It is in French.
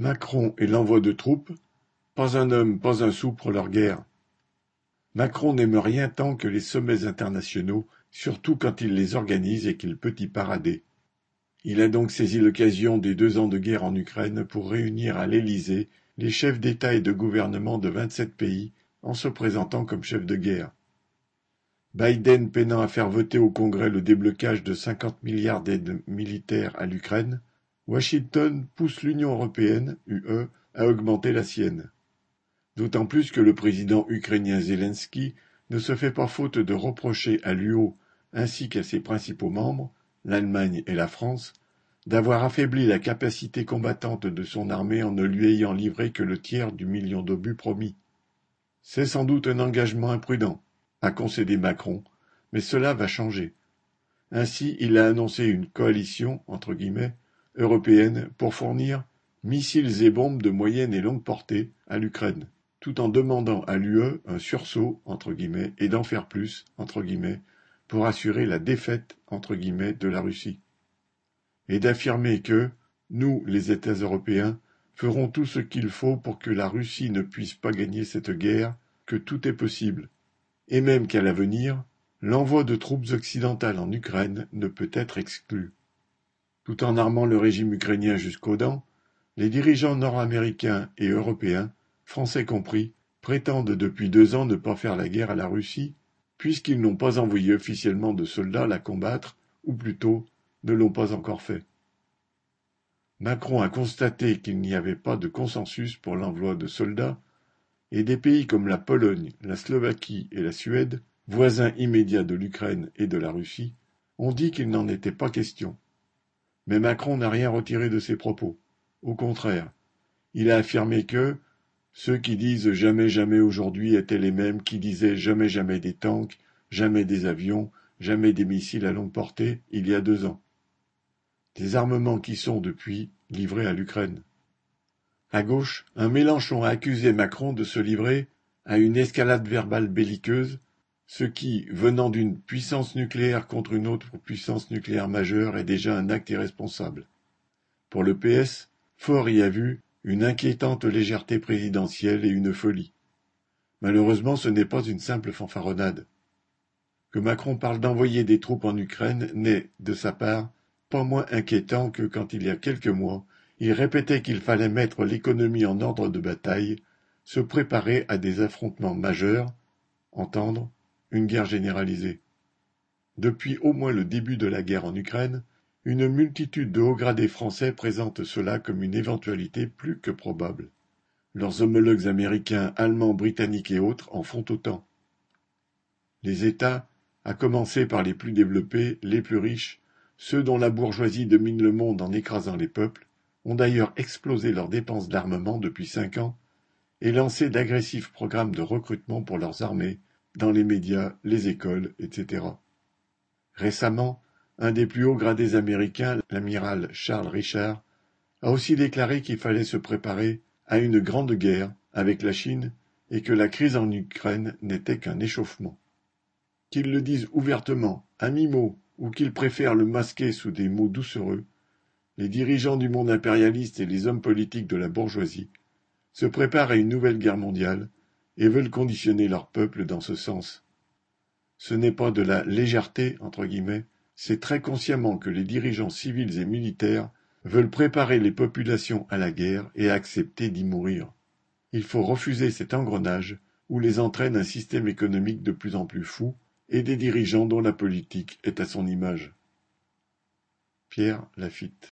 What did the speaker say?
Macron et l'envoi de troupes, pas un homme, pas un sou pour leur guerre. Macron n'aime rien tant que les sommets internationaux, surtout quand il les organise et qu'il peut y parader. Il a donc saisi l'occasion des deux ans de guerre en Ukraine pour réunir à l'Élysée les chefs d'État et de gouvernement de vingt-sept pays en se présentant comme chef de guerre. Biden peinant à faire voter au Congrès le déblocage de cinquante milliards d'aides militaires à l'Ukraine, Washington pousse l'Union européenne, UE, à augmenter la sienne. D'autant plus que le président ukrainien Zelensky ne se fait pas faute de reprocher à l'UO ainsi qu'à ses principaux membres, l'Allemagne et la France, d'avoir affaibli la capacité combattante de son armée en ne lui ayant livré que le tiers du million d'obus promis. C'est sans doute un engagement imprudent, a concédé Macron, mais cela va changer. Ainsi, il a annoncé une coalition, entre guillemets, européenne pour fournir missiles et bombes de moyenne et longue portée à l'Ukraine, tout en demandant à l'UE un sursaut, entre guillemets, et d'en faire plus, entre guillemets, pour assurer la défaite, entre guillemets, de la Russie. Et d'affirmer que, nous, les États européens, ferons tout ce qu'il faut pour que la Russie ne puisse pas gagner cette guerre, que tout est possible, et même qu'à l'avenir, l'envoi de troupes occidentales en Ukraine ne peut être exclu. Tout en armant le régime ukrainien jusqu'aux dents, les dirigeants nord-américains et européens, français compris, prétendent depuis deux ans ne pas faire la guerre à la Russie, puisqu'ils n'ont pas envoyé officiellement de soldats la combattre, ou plutôt ne l'ont pas encore fait. Macron a constaté qu'il n'y avait pas de consensus pour l'envoi de soldats, et des pays comme la Pologne, la Slovaquie et la Suède, voisins immédiats de l'Ukraine et de la Russie, ont dit qu'il n'en était pas question. Mais Macron n'a rien retiré de ses propos. Au contraire, il a affirmé que ceux qui disent jamais jamais aujourd'hui étaient les mêmes qui disaient jamais jamais des tanks, jamais des avions, jamais des missiles à longue portée il y a deux ans. Des armements qui sont, depuis, livrés à l'Ukraine. À gauche, un Mélenchon a accusé Macron de se livrer à une escalade verbale belliqueuse, ce qui, venant d'une puissance nucléaire contre une autre puissance nucléaire majeure, est déjà un acte irresponsable. Pour le PS, Fort y a vu une inquiétante légèreté présidentielle et une folie. Malheureusement, ce n'est pas une simple fanfaronnade. Que Macron parle d'envoyer des troupes en Ukraine n'est, de sa part, pas moins inquiétant que quand il y a quelques mois, il répétait qu'il fallait mettre l'économie en ordre de bataille, se préparer à des affrontements majeurs, entendre une guerre généralisée. Depuis au moins le début de la guerre en Ukraine, une multitude de hauts gradés français présentent cela comme une éventualité plus que probable. Leurs homologues américains, allemands, britanniques et autres en font autant. Les États, à commencer par les plus développés, les plus riches, ceux dont la bourgeoisie domine le monde en écrasant les peuples, ont d'ailleurs explosé leurs dépenses d'armement depuis cinq ans et lancé d'agressifs programmes de recrutement pour leurs armées, dans les médias, les écoles, etc. Récemment, un des plus hauts gradés américains, l'amiral Charles Richard, a aussi déclaré qu'il fallait se préparer à une grande guerre avec la Chine et que la crise en Ukraine n'était qu'un échauffement. Qu'ils le disent ouvertement, à mi-mot, ou qu'ils préfèrent le masquer sous des mots doucereux, les dirigeants du monde impérialiste et les hommes politiques de la bourgeoisie se préparent à une nouvelle guerre mondiale et veulent conditionner leur peuple dans ce sens. Ce n'est pas de la légèreté, entre guillemets, c'est très consciemment que les dirigeants civils et militaires veulent préparer les populations à la guerre et accepter d'y mourir. Il faut refuser cet engrenage où les entraîne un système économique de plus en plus fou et des dirigeants dont la politique est à son image. Pierre Lafitte